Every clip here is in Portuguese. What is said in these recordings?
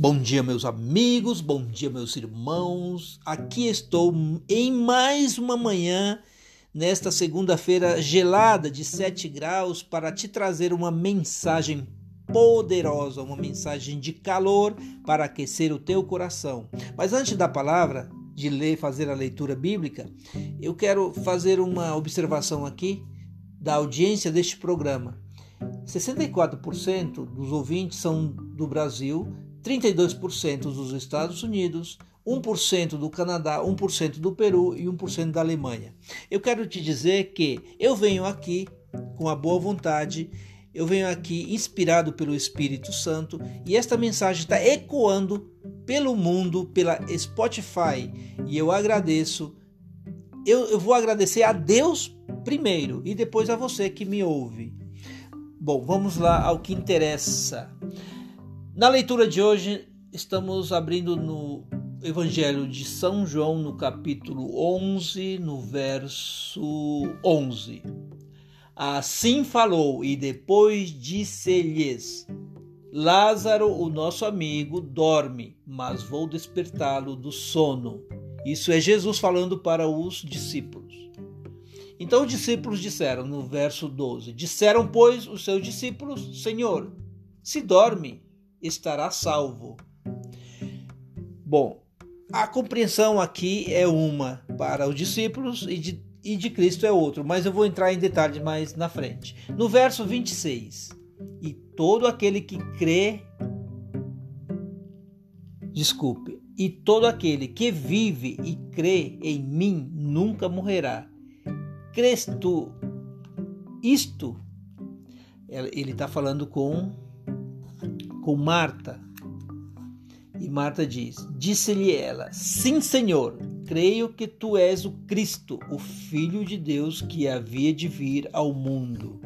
Bom dia, meus amigos, bom dia, meus irmãos. Aqui estou em mais uma manhã, nesta segunda-feira gelada de 7 graus, para te trazer uma mensagem poderosa, uma mensagem de calor para aquecer o teu coração. Mas antes da palavra, de ler, fazer a leitura bíblica, eu quero fazer uma observação aqui da audiência deste programa. 64% dos ouvintes são do Brasil, 32% dos Estados Unidos, 1% do Canadá, 1% do Peru e 1% da Alemanha. Eu quero te dizer que eu venho aqui com a boa vontade, eu venho aqui inspirado pelo Espírito Santo e esta mensagem está ecoando pelo mundo, pela Spotify e eu agradeço. Eu, eu vou agradecer a Deus primeiro e depois a você que me ouve. Bom, vamos lá ao que interessa. Na leitura de hoje, estamos abrindo no Evangelho de São João, no capítulo 11, no verso 11. Assim falou, e depois disse-lhes: Lázaro, o nosso amigo, dorme, mas vou despertá-lo do sono. Isso é Jesus falando para os discípulos. Então os discípulos disseram, no verso 12: Disseram, pois, os seus discípulos: Senhor, se dorme, estará salvo. Bom, a compreensão aqui é uma para os discípulos e de, e de Cristo é outro, mas eu vou entrar em detalhes mais na frente. No verso 26, e todo aquele que crê, desculpe, e todo aquele que vive e crê em mim nunca morrerá. Crês tu isto? Ele está falando com com Marta. E Marta diz: Disse-lhe ela: Sim, Senhor, creio que tu és o Cristo, o Filho de Deus que havia de vir ao mundo.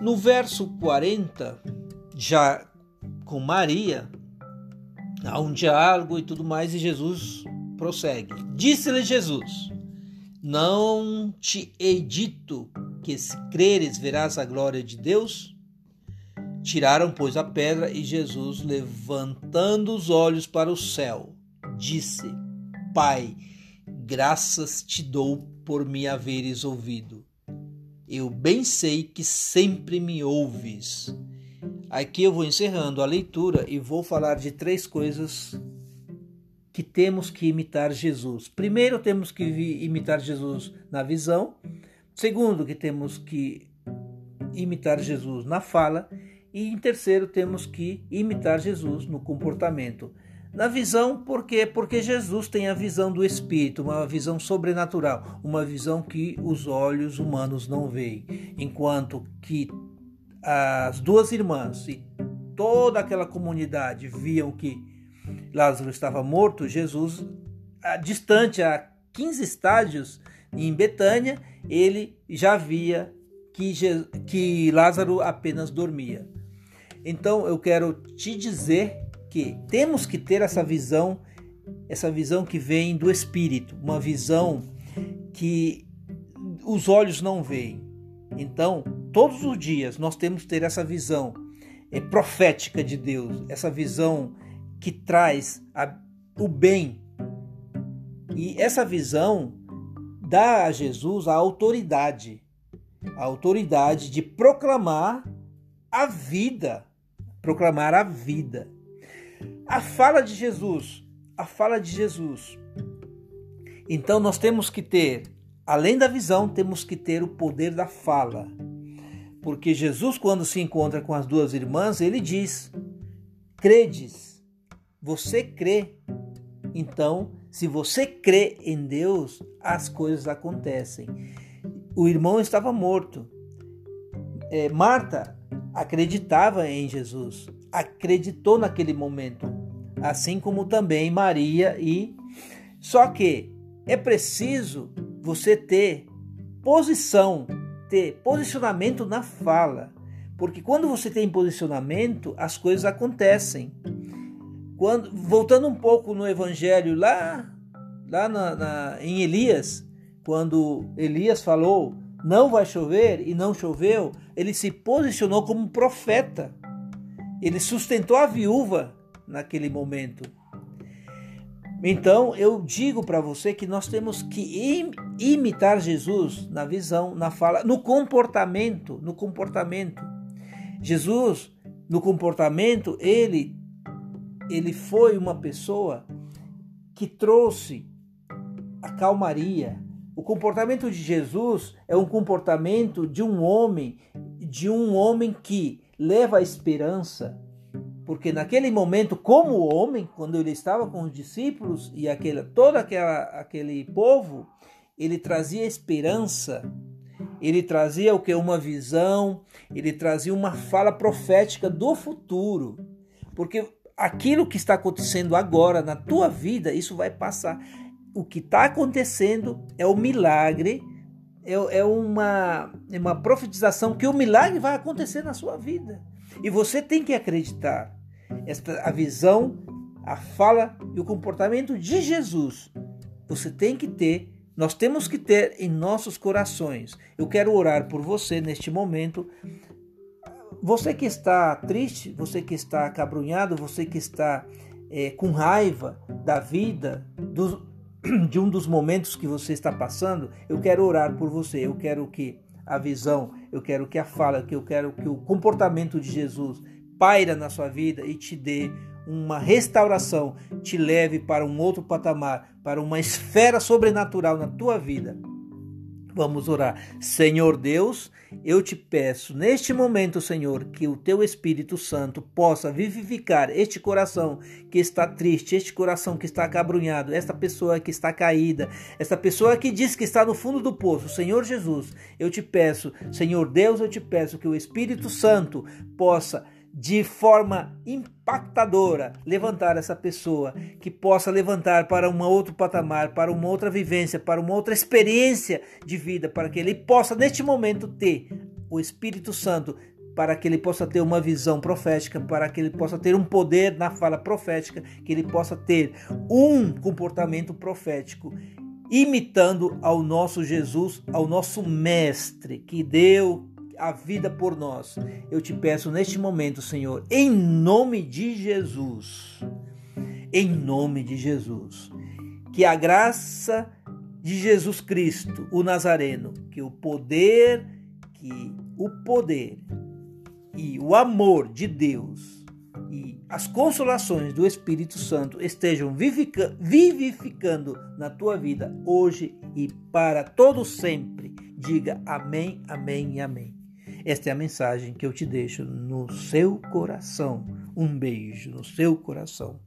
No verso 40, já com Maria, há um diálogo e tudo mais, e Jesus prossegue. Disse-lhe Jesus: Não te hei dito que se creres verás a glória de Deus? Tiraram, pois, a pedra e Jesus, levantando os olhos para o céu, disse: Pai, graças te dou por me haveres ouvido. Eu bem sei que sempre me ouves. Aqui eu vou encerrando a leitura e vou falar de três coisas que temos que imitar Jesus. Primeiro, temos que imitar Jesus na visão. Segundo, que temos que imitar Jesus na fala. E em terceiro, temos que imitar Jesus no comportamento. Na visão, por quê? Porque Jesus tem a visão do Espírito, uma visão sobrenatural, uma visão que os olhos humanos não veem. Enquanto que as duas irmãs e toda aquela comunidade viam que Lázaro estava morto, Jesus, distante a 15 estádios em Betânia, ele já via que, que Lázaro apenas dormia. Então eu quero te dizer que temos que ter essa visão, essa visão que vem do Espírito, uma visão que os olhos não veem. Então, todos os dias nós temos que ter essa visão é, profética de Deus, essa visão que traz a, o bem. E essa visão dá a Jesus a autoridade, a autoridade de proclamar a vida proclamar a vida. A fala de Jesus, a fala de Jesus. Então nós temos que ter, além da visão, temos que ter o poder da fala. Porque Jesus, quando se encontra com as duas irmãs, ele diz: Credes, você crê. Então, se você crê em Deus, as coisas acontecem. O irmão estava morto. É, Marta acreditava em Jesus, acreditou naquele momento, assim como também Maria e só que é preciso você ter posição, ter posicionamento na fala, porque quando você tem posicionamento, as coisas acontecem. Quando voltando um pouco no Evangelho lá, lá na, na, em Elias, quando Elias falou não vai chover e não choveu, ele se posicionou como profeta. Ele sustentou a viúva naquele momento. Então eu digo para você que nós temos que imitar Jesus na visão, na fala, no comportamento, no comportamento. Jesus, no comportamento, ele ele foi uma pessoa que trouxe a calmaria. O comportamento de Jesus é um comportamento de um homem, de um homem que leva a esperança, porque naquele momento, como homem, quando ele estava com os discípulos e aquele, todo aquela, aquele povo, ele trazia esperança, ele trazia o que? Uma visão, ele trazia uma fala profética do futuro. Porque aquilo que está acontecendo agora na tua vida, isso vai passar. O que está acontecendo é o milagre, é, é, uma, é uma profetização que o milagre vai acontecer na sua vida. E você tem que acreditar. Esta, a visão, a fala e o comportamento de Jesus. Você tem que ter, nós temos que ter em nossos corações. Eu quero orar por você neste momento. Você que está triste, você que está acabrunhado, você que está é, com raiva da vida, do, de um dos momentos que você está passando, eu quero orar por você. Eu quero que a visão, eu quero que a fala, que eu quero que o comportamento de Jesus paira na sua vida e te dê uma restauração, te leve para um outro patamar, para uma esfera sobrenatural na tua vida. Vamos orar. Senhor Deus, eu te peço neste momento, Senhor, que o teu Espírito Santo possa vivificar este coração que está triste, este coração que está acabrunhado, esta pessoa que está caída, esta pessoa que diz que está no fundo do poço. Senhor Jesus, eu te peço, Senhor Deus, eu te peço que o Espírito Santo possa de forma impactadora levantar essa pessoa, que possa levantar para um outro patamar, para uma outra vivência, para uma outra experiência de vida, para que ele possa neste momento ter o Espírito Santo, para que ele possa ter uma visão profética, para que ele possa ter um poder na fala profética, que ele possa ter um comportamento profético imitando ao nosso Jesus, ao nosso mestre que deu a vida por nós. Eu te peço neste momento, Senhor, em nome de Jesus, em nome de Jesus, que a graça de Jesus Cristo, o Nazareno, que o poder, que o poder e o amor de Deus e as consolações do Espírito Santo estejam vivificando na tua vida hoje e para todo sempre. Diga amém, amém e amém. Esta é a mensagem que eu te deixo no seu coração. Um beijo no seu coração.